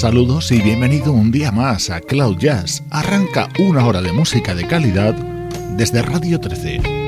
Saludos y bienvenido un día más a Cloud Jazz. Arranca una hora de música de calidad desde Radio 13.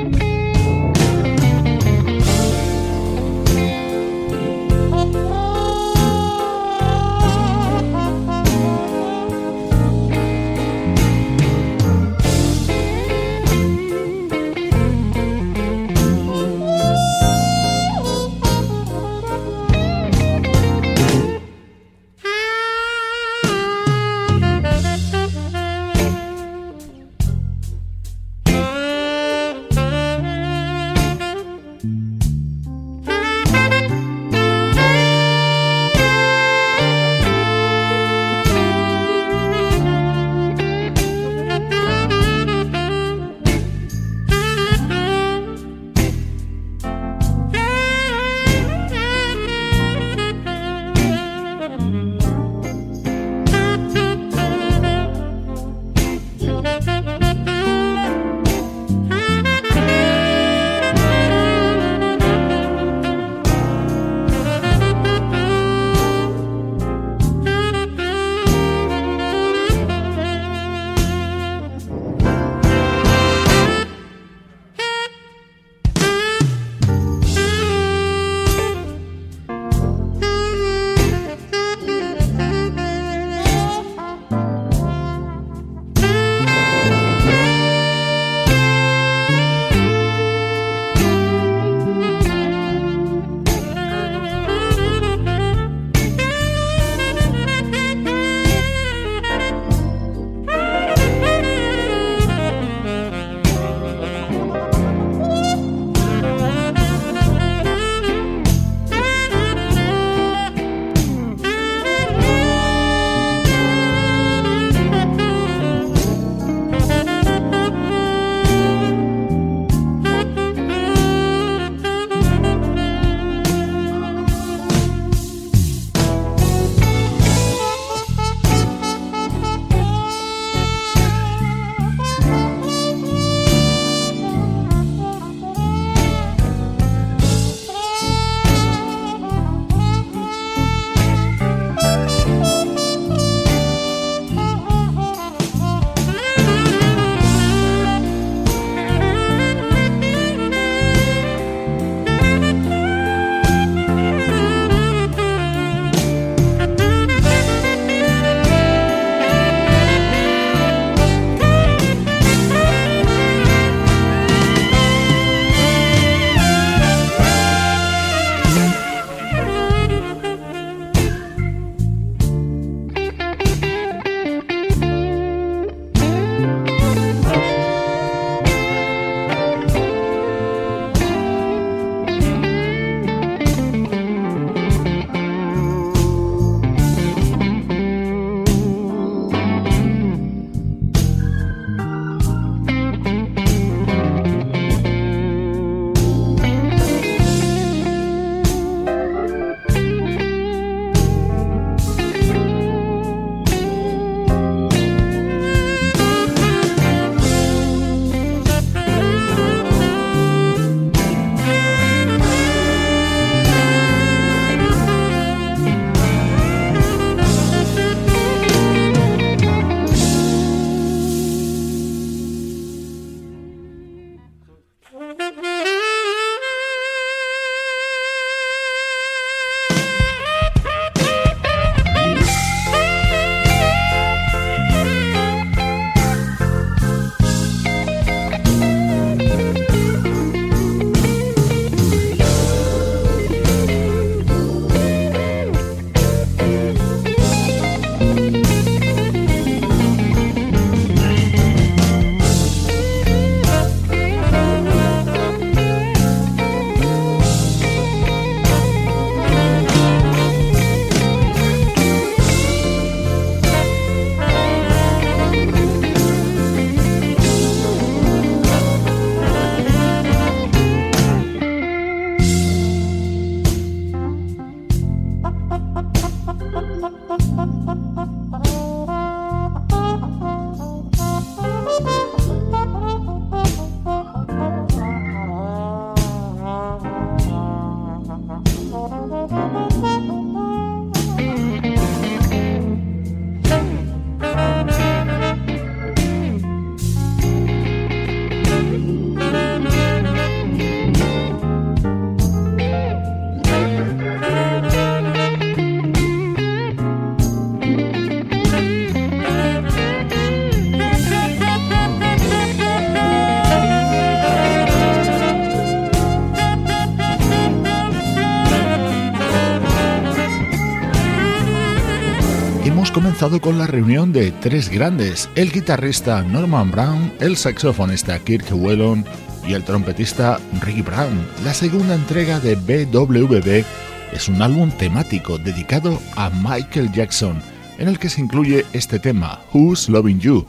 Con la reunión de tres grandes, el guitarrista Norman Brown, el saxofonista Kirk Whelan y el trompetista Ricky Brown. La segunda entrega de BWB es un álbum temático dedicado a Michael Jackson, en el que se incluye este tema, Who's Loving You,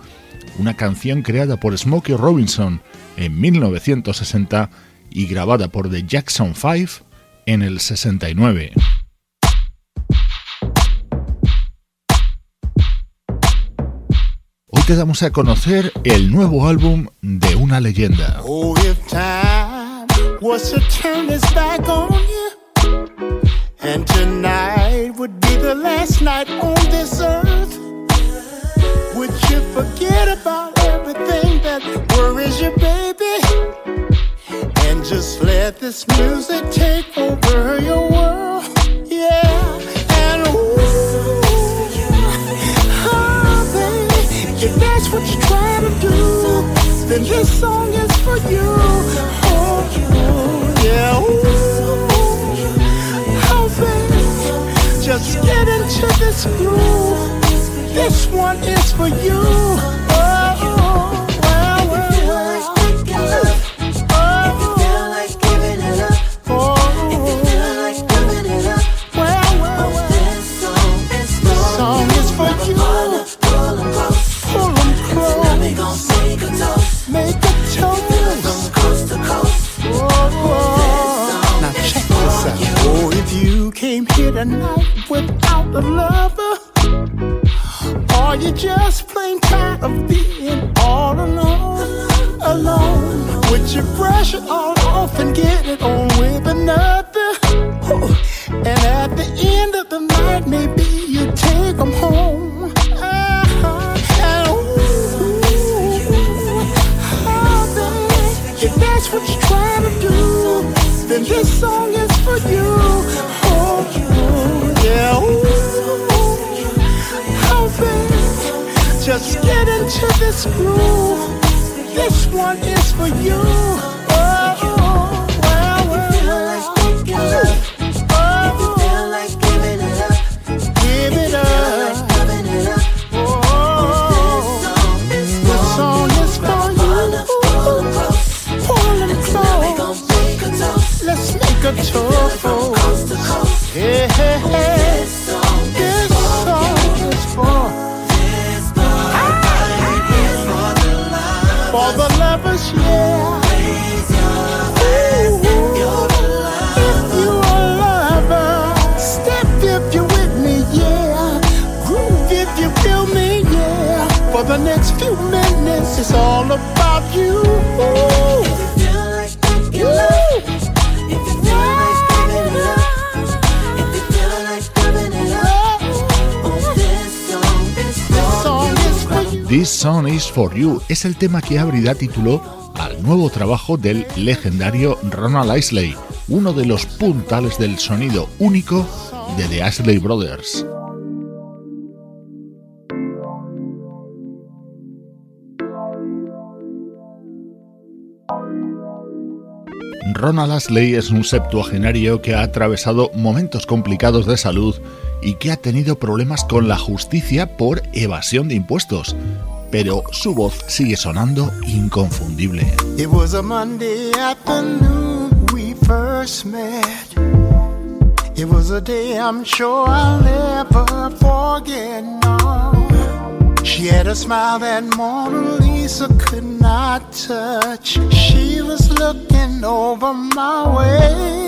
una canción creada por Smokey Robinson en 1960 y grabada por The Jackson 5 en el 69. Te damos a conocer el nuevo álbum de una leyenda. Oh, if time was to turn its back on you, and tonight would be the last night on this earth, would you forget about everything that worries you, baby, and just let this music take over your world? Then this song is for you. Oh, yeah. Ooh. Oh, baby, just get into this groove. This one is for you. This Song Is For You es el tema que abrirá título al nuevo trabajo del legendario Ronald Isley, uno de los puntales del sonido único de The Isley Brothers. Ronald Ashley es un septuagenario que ha atravesado momentos complicados de salud y que ha tenido problemas con la justicia por evasión de impuestos, pero su voz sigue sonando inconfundible. It was a day I'm sure I'll never forget. She had a smile that Mona Lisa could not touch. She was looking over my way.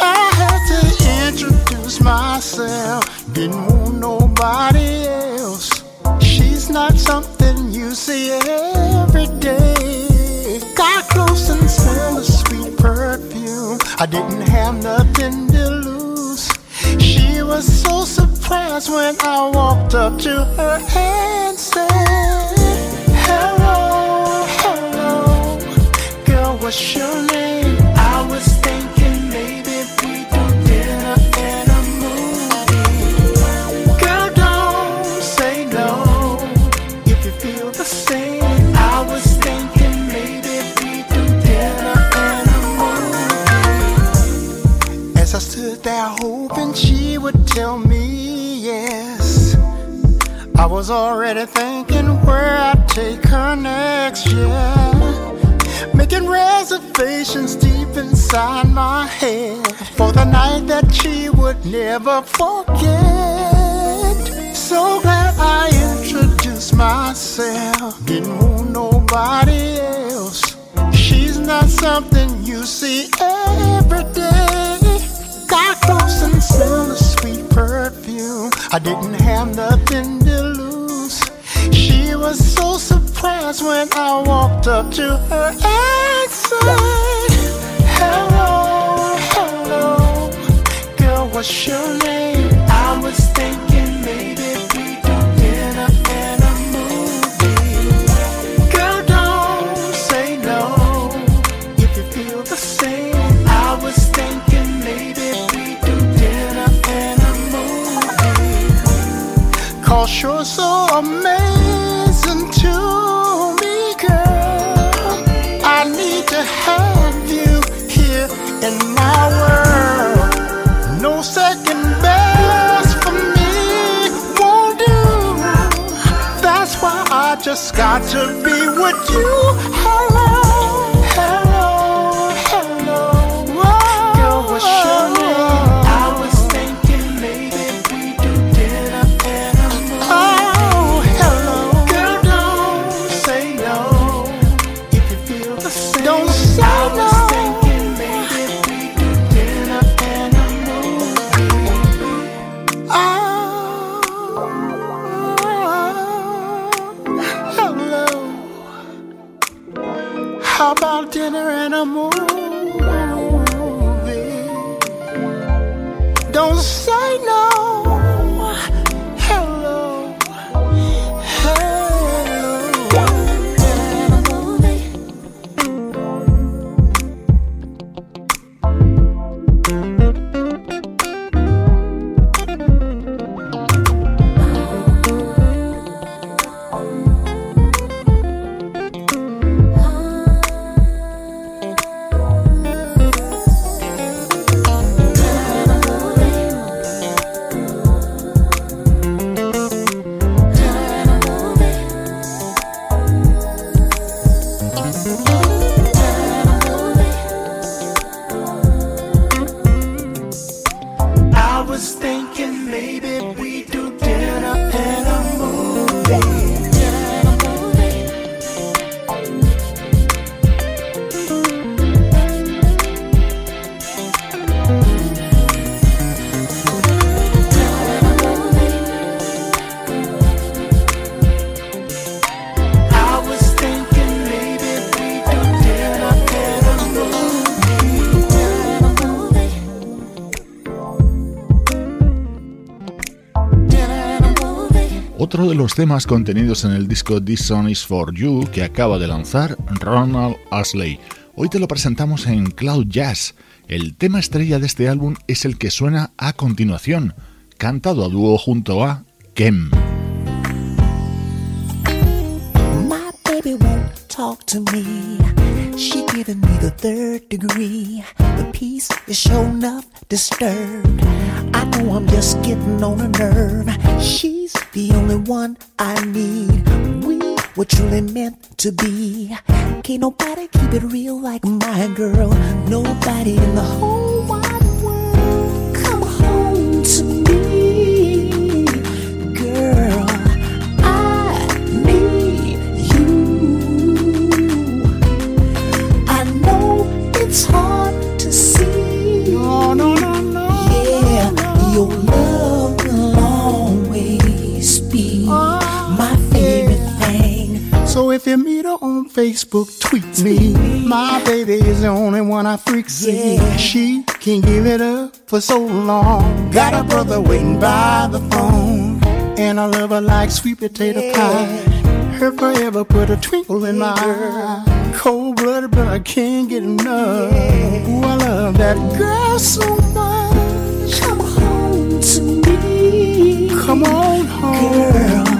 I had to introduce myself, didn't want nobody else. She's not something you see every day. Got close and smelled a sweet perfume. I didn't have nothing to lose. She was so surprised when I walked up to her and said, Hello, hello, girl, what's your name? Was already thinking where I'd take her next, yeah. Making reservations deep inside my head for the night that she would never forget. So glad I introduced myself, didn't want nobody else. She's not something you see every day. Got close and smelled the sweet perfume. I didn't have nothing. She was so surprised when I walked up to her and said, Hello, hello, girl, what's your name? I was thinking maybe we do dinner and a movie. Girl, don't say no if you feel the same. I was thinking maybe we do dinner and a movie. Cause you're so amazing just got to be with you. Otro de los temas contenidos en el disco This Song Is For You que acaba de lanzar Ronald Ashley. Hoy te lo presentamos en Cloud Jazz. El tema estrella de este álbum es el que suena a continuación, cantado a dúo junto a Kem. Talk to me. She giving me the third degree. The peace is disturbed. I know I'm just getting on a nerve. She's the only one I need. We were truly meant to be. Can't nobody keep it real like my girl. Nobody in the whole wide world. Come home to me, if you meet her on Facebook, tweet me. My baby is the only one I freak see. Yeah. She can't give it up for so long. Got a brother waiting by the phone. And I love her like sweet potato pie. Her forever put a twinkle in my eye. Cold blooded, but I can't get enough. Ooh, I love that girl so much. Come home to me. Come on home, Girl.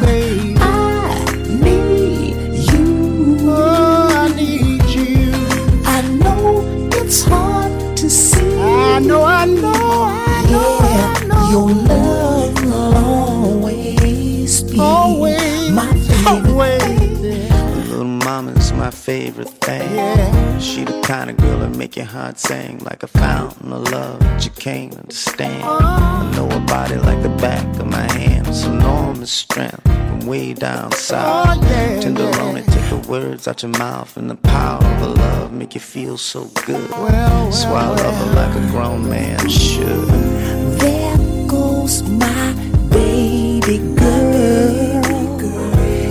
it's hard to see. I know, I know, I know. Yeah, I know. your love will always be always. my favorite thing. Little mama's my favorite thing. Yeah. She the kind of girl that make your heart sing like a fountain of love that you can't understand. Oh. I know her body like the back of my hand. It's enormous strength way down south. Oh, yeah, Tender yeah. take the words out your mouth, and the power of love make you feel so good. Well, well, so I well. love her like a grown man should. There goes my baby girl.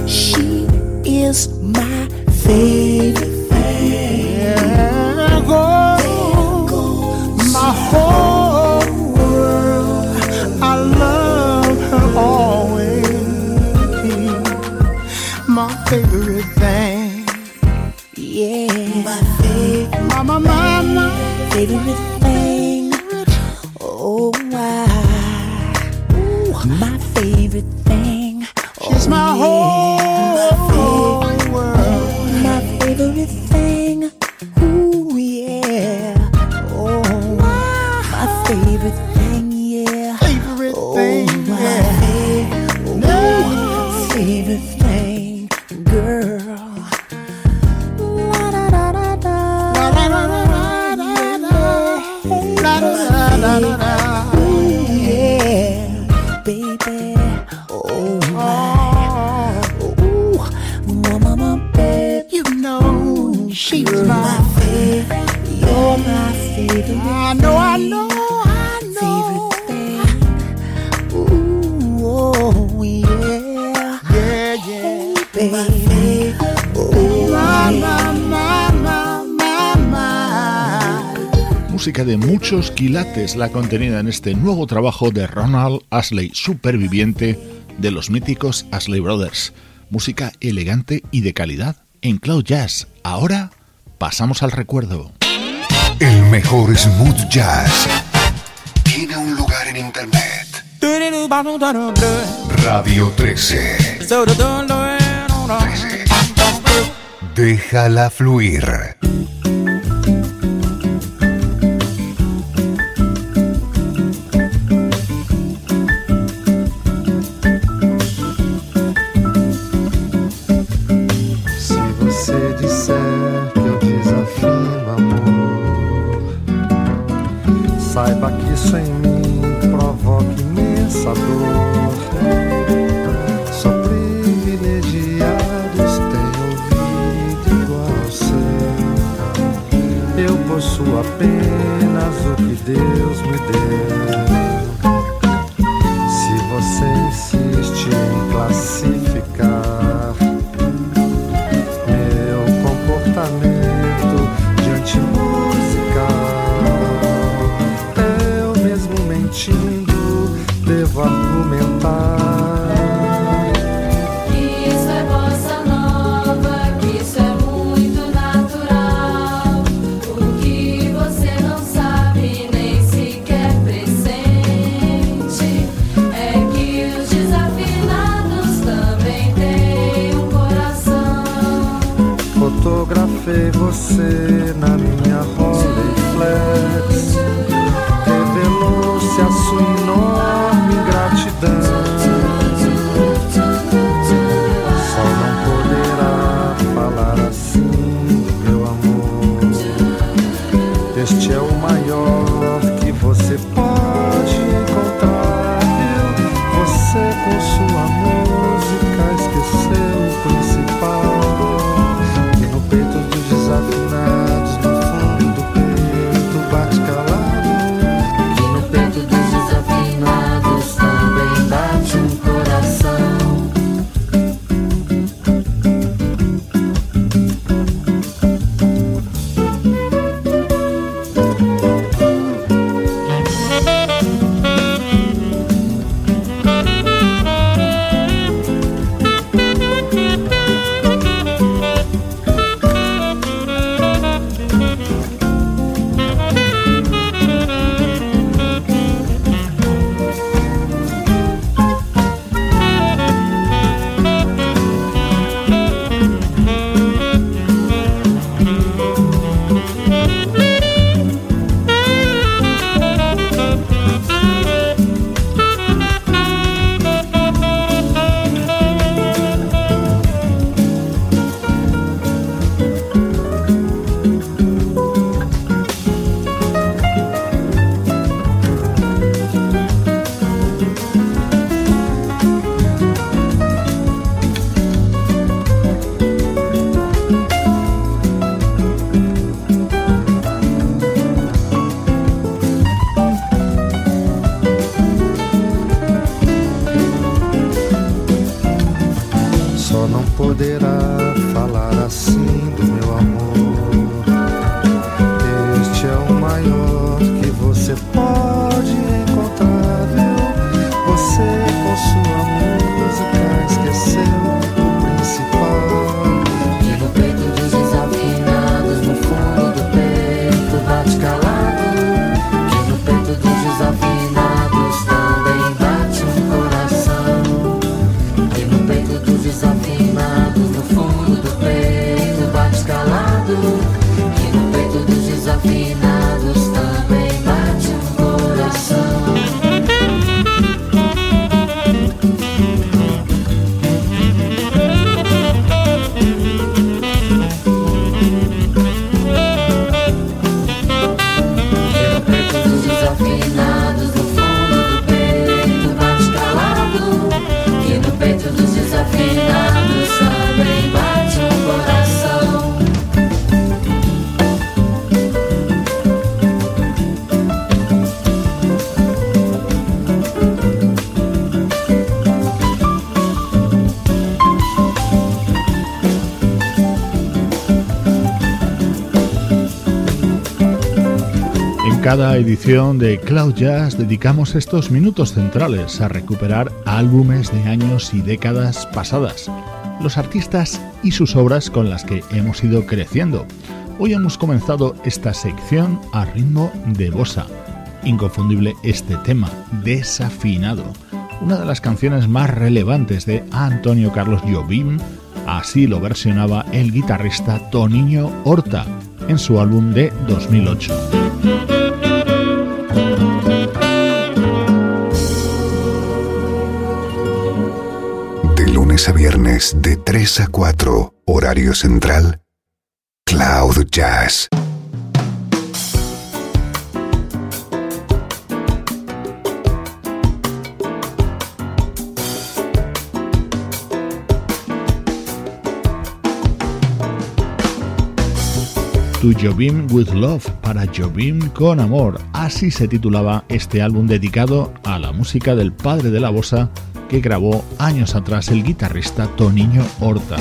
She is my favorite. There goes my whole. La contenida en este nuevo trabajo de Ronald Ashley, superviviente de los míticos Ashley Brothers. Música elegante y de calidad en Cloud Jazz. Ahora pasamos al recuerdo. El mejor smooth jazz tiene un lugar en internet. Radio 13. 13. Déjala fluir. Cada edición de Cloud Jazz dedicamos estos minutos centrales a recuperar álbumes de años y décadas pasadas, los artistas y sus obras con las que hemos ido creciendo. Hoy hemos comenzado esta sección a ritmo de bossa. Inconfundible este tema, desafinado, una de las canciones más relevantes de Antonio Carlos Jobim, así lo versionaba el guitarrista Toniño Horta en su álbum de 2008. A viernes de 3 a 4, horario central, Cloud Jazz. To Jobim with Love, para Jobim con amor. Así se titulaba este álbum dedicado a la música del padre de la bossa que grabó años atrás el guitarrista Toniño Horta.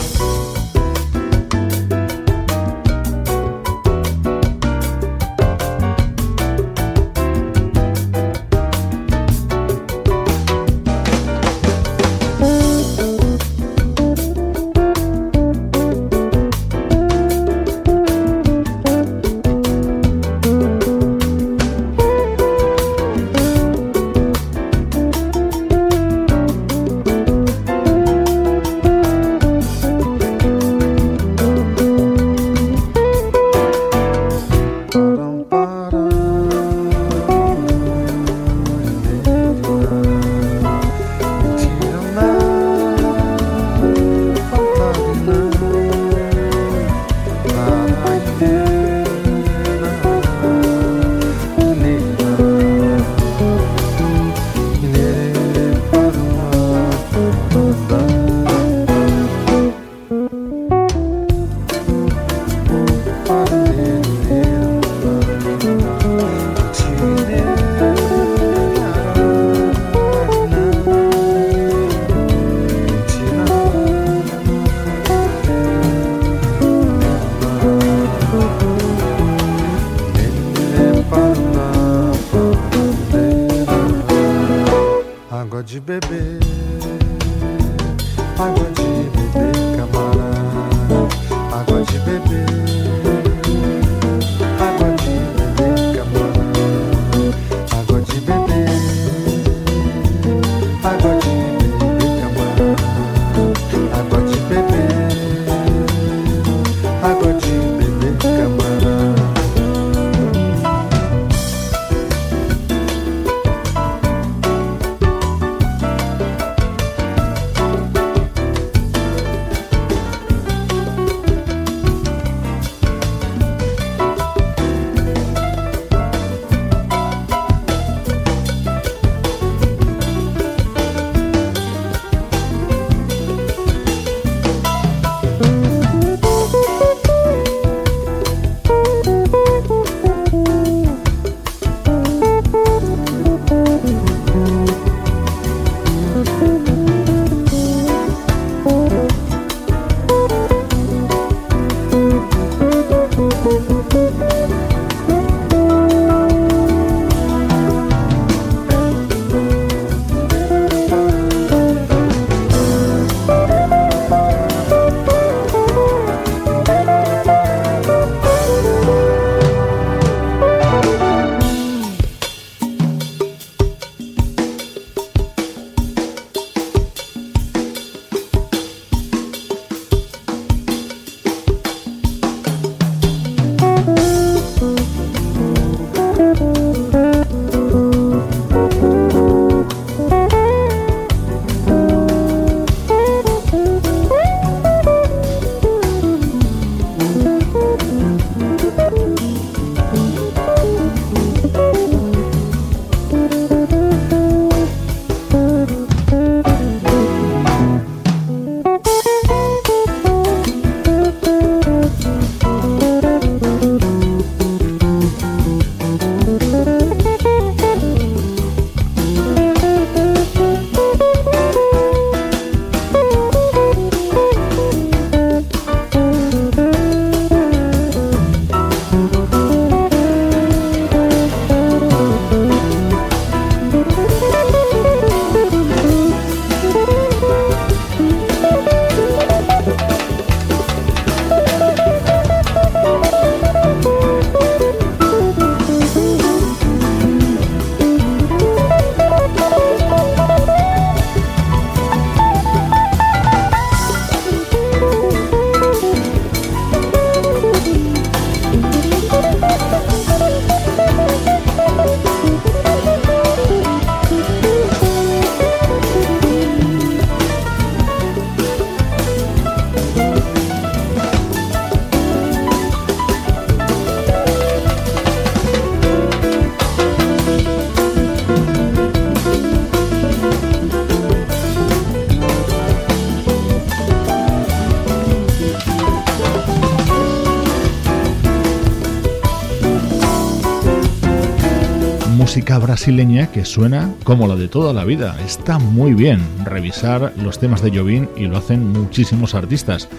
brasileña que suena como la de toda la vida. Está muy bien revisar los temas de Jobim y lo hacen muchísimos artistas,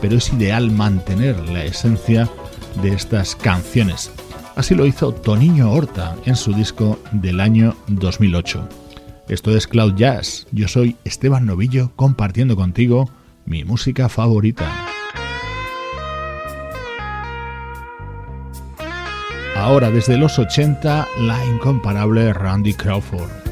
pero es ideal mantener la esencia de estas canciones. Así lo hizo Toniño Horta en su disco del año 2008. Esto es Cloud Jazz. Yo soy Esteban Novillo compartiendo contigo mi música favorita. Ahora desde los 80, la incomparable Randy Crawford.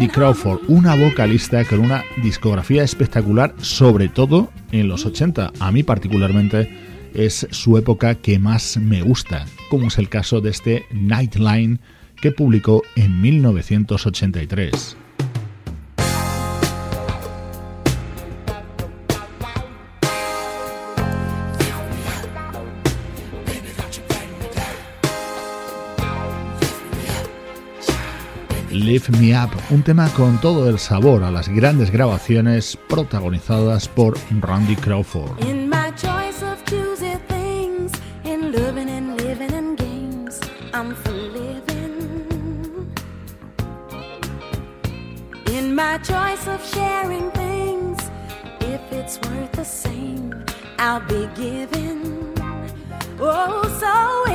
Cindy Crawford, una vocalista con una discografía espectacular, sobre todo en los 80. A mí particularmente es su época que más me gusta, como es el caso de este Nightline que publicó en 1983. Lift Me Up, un tema con todo el sabor a las grandes grabaciones protagonizadas por Randy Crawford. my choice of sharing things. If it's worth the same, I'll be giving. Oh, so.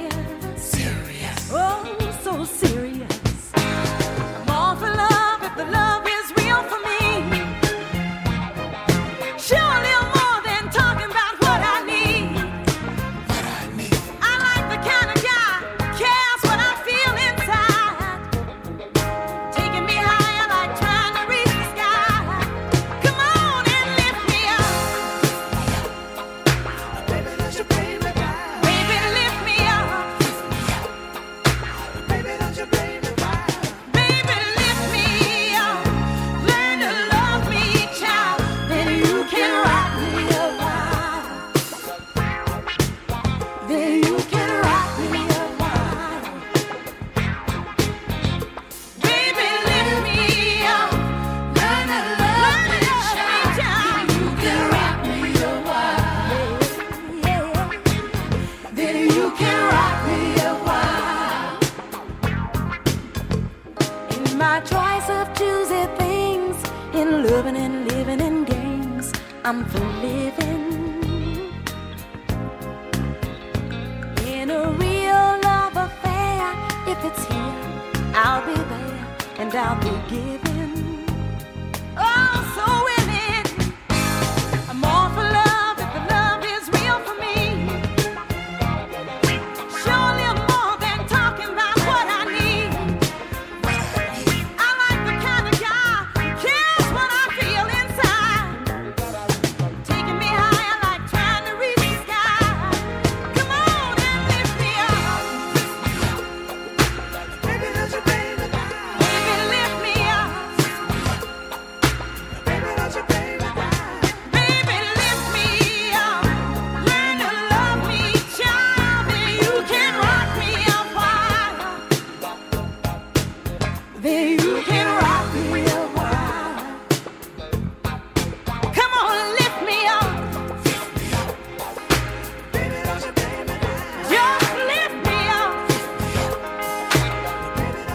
here.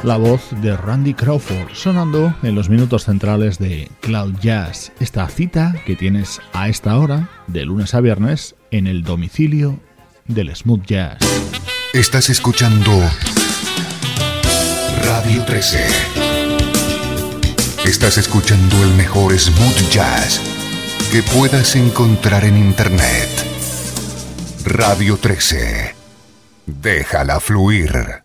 la voz de Randy Crawford sonando en los minutos centrales de Cloud Jazz, esta cita que tienes a esta hora, de lunes a viernes, en el domicilio del smooth jazz. Estás escuchando Radio 13. Estás escuchando el mejor smooth jazz que puedas encontrar en Internet. Radio 13. Déjala fluir.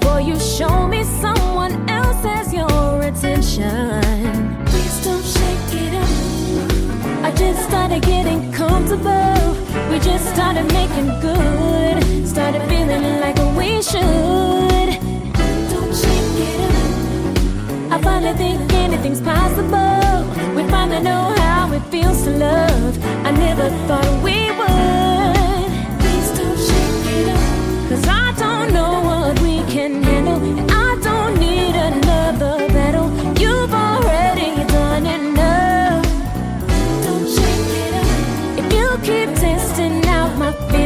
before you show me someone else has your attention. Please don't shake it up. I just started getting comfortable. We just started making good. Started feeling like we should. Don't shake it up. I finally think anything's possible. We finally know how it feels to love. I never thought we would.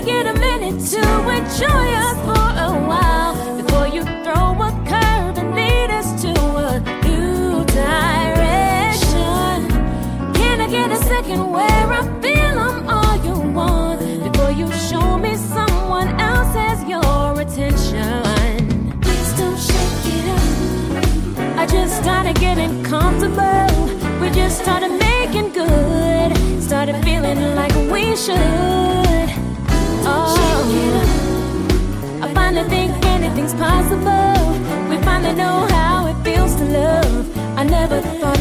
I get a minute to enjoy us for a while before you throw a curve and lead us to a new direction? Can I get a second where I feel I'm all you want before you show me someone else has your attention? Please don't shake it up. I just started getting comfortable. We just started making good. Started feeling like we should. Finally think anything's possible. We finally know how it feels to love. I never thought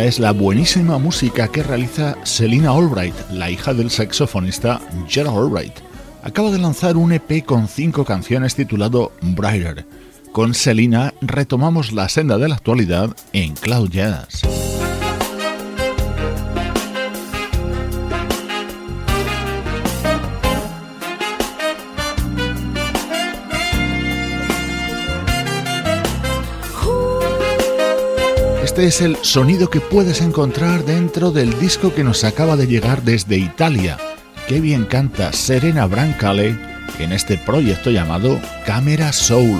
Es la buenísima música que realiza Selina Albright, la hija del saxofonista Gerald Albright. Acaba de lanzar un EP con cinco canciones titulado Brighter. Con Selina retomamos la senda de la actualidad en Cloud Jazz. Este es el sonido que puedes encontrar dentro del disco que nos acaba de llegar desde Italia. Qué bien canta Serena Brancale en este proyecto llamado Camera Soul.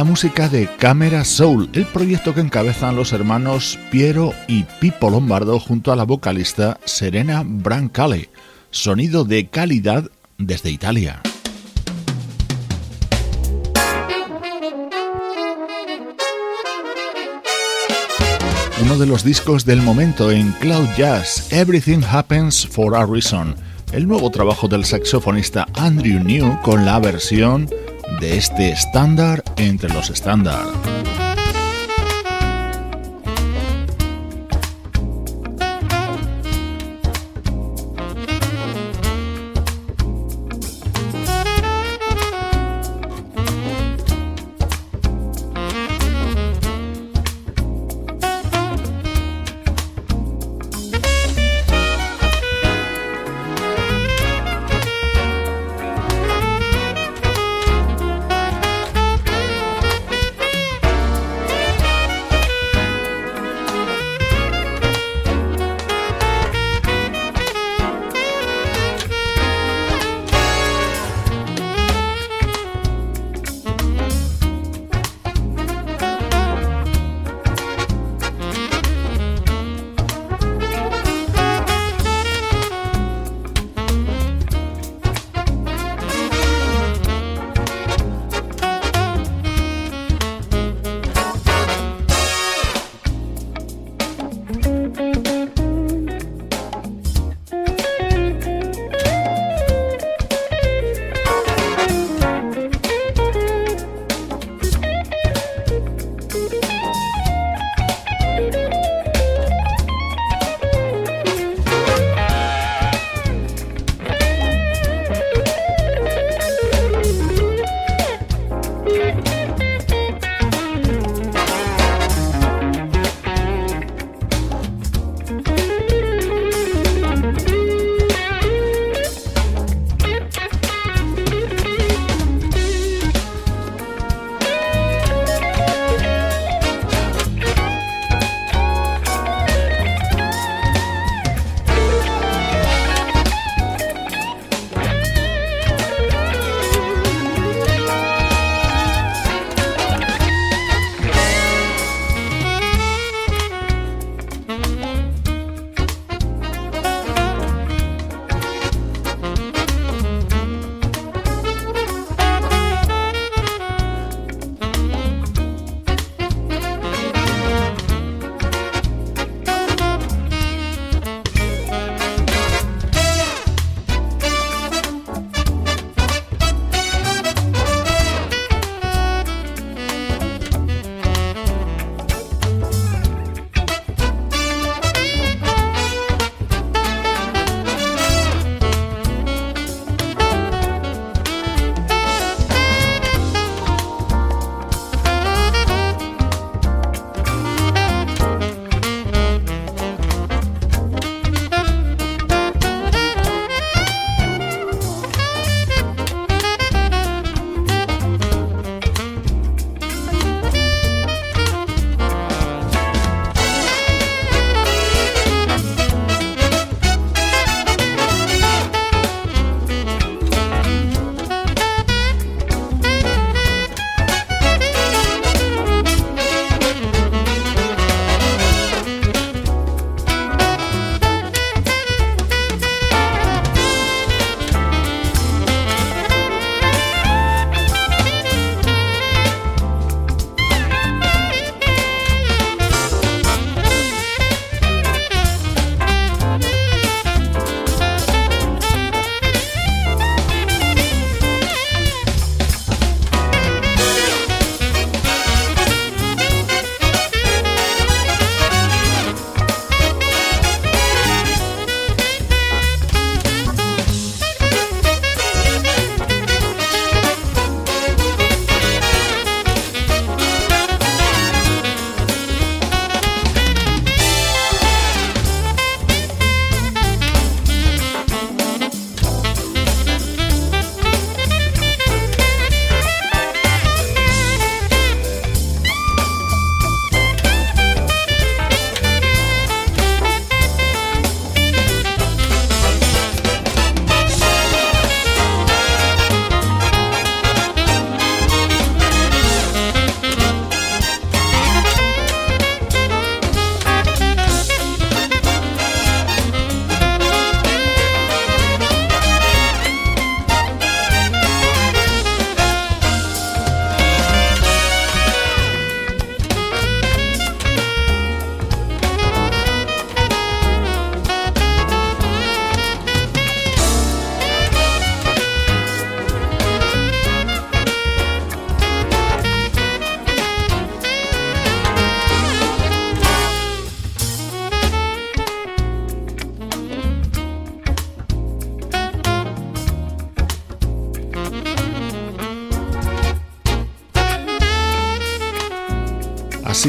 La música de Camera Soul, el proyecto que encabezan los hermanos Piero y Pippo Lombardo junto a la vocalista Serena Brancale. Sonido de calidad desde Italia. Uno de los discos del momento en Cloud Jazz, Everything Happens for a Reason, el nuevo trabajo del saxofonista Andrew New con la versión de este estándar entre los estándar.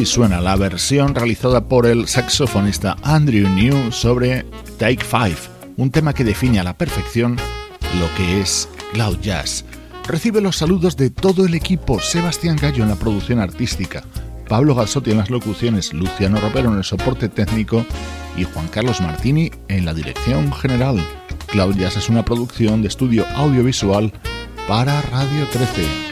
Así suena la versión realizada por el saxofonista Andrew New sobre Take Five, un tema que define a la perfección lo que es cloud jazz. Recibe los saludos de todo el equipo, Sebastián Gallo en la producción artística, Pablo Gasotti en las locuciones, Luciano Ropero en el soporte técnico y Juan Carlos Martini en la dirección general. Cloud Jazz es una producción de estudio audiovisual para Radio 13.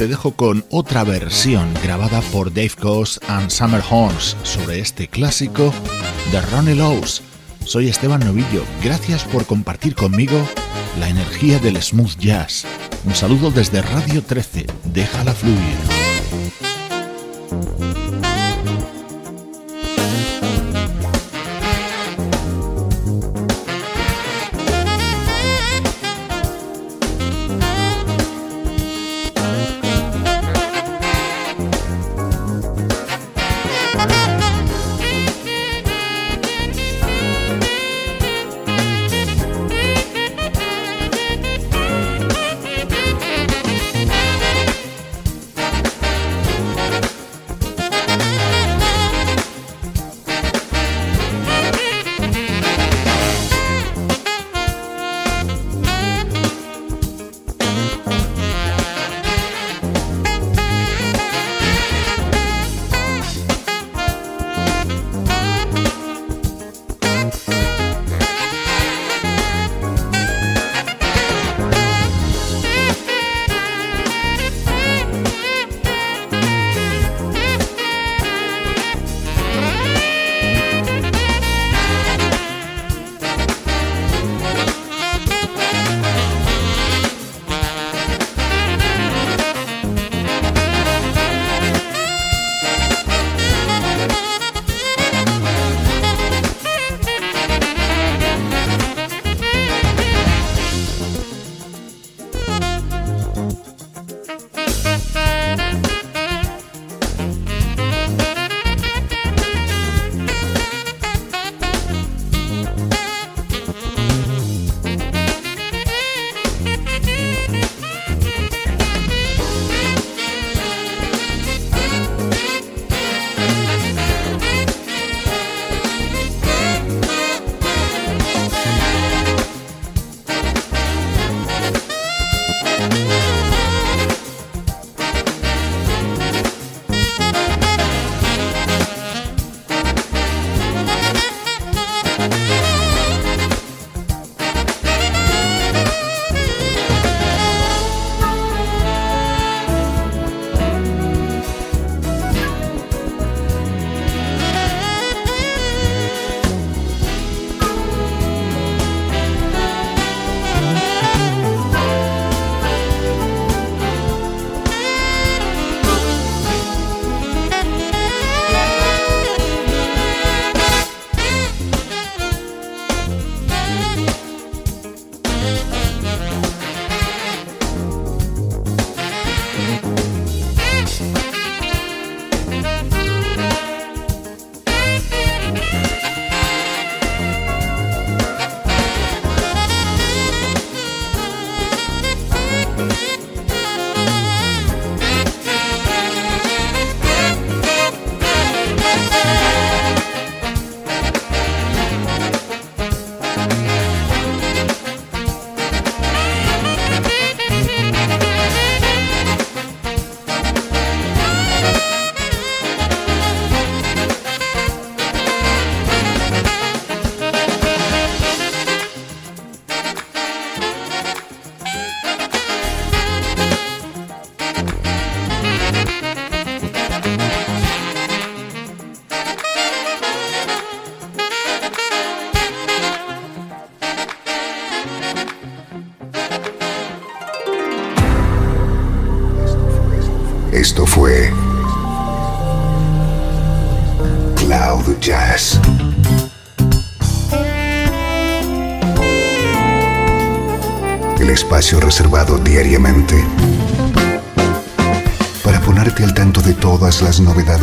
Te dejo con otra versión grabada por Dave Coase and Summer Horns sobre este clásico de Ronnie Lowes. Soy Esteban Novillo, gracias por compartir conmigo la energía del smooth jazz. Un saludo desde Radio 13, déjala fluir.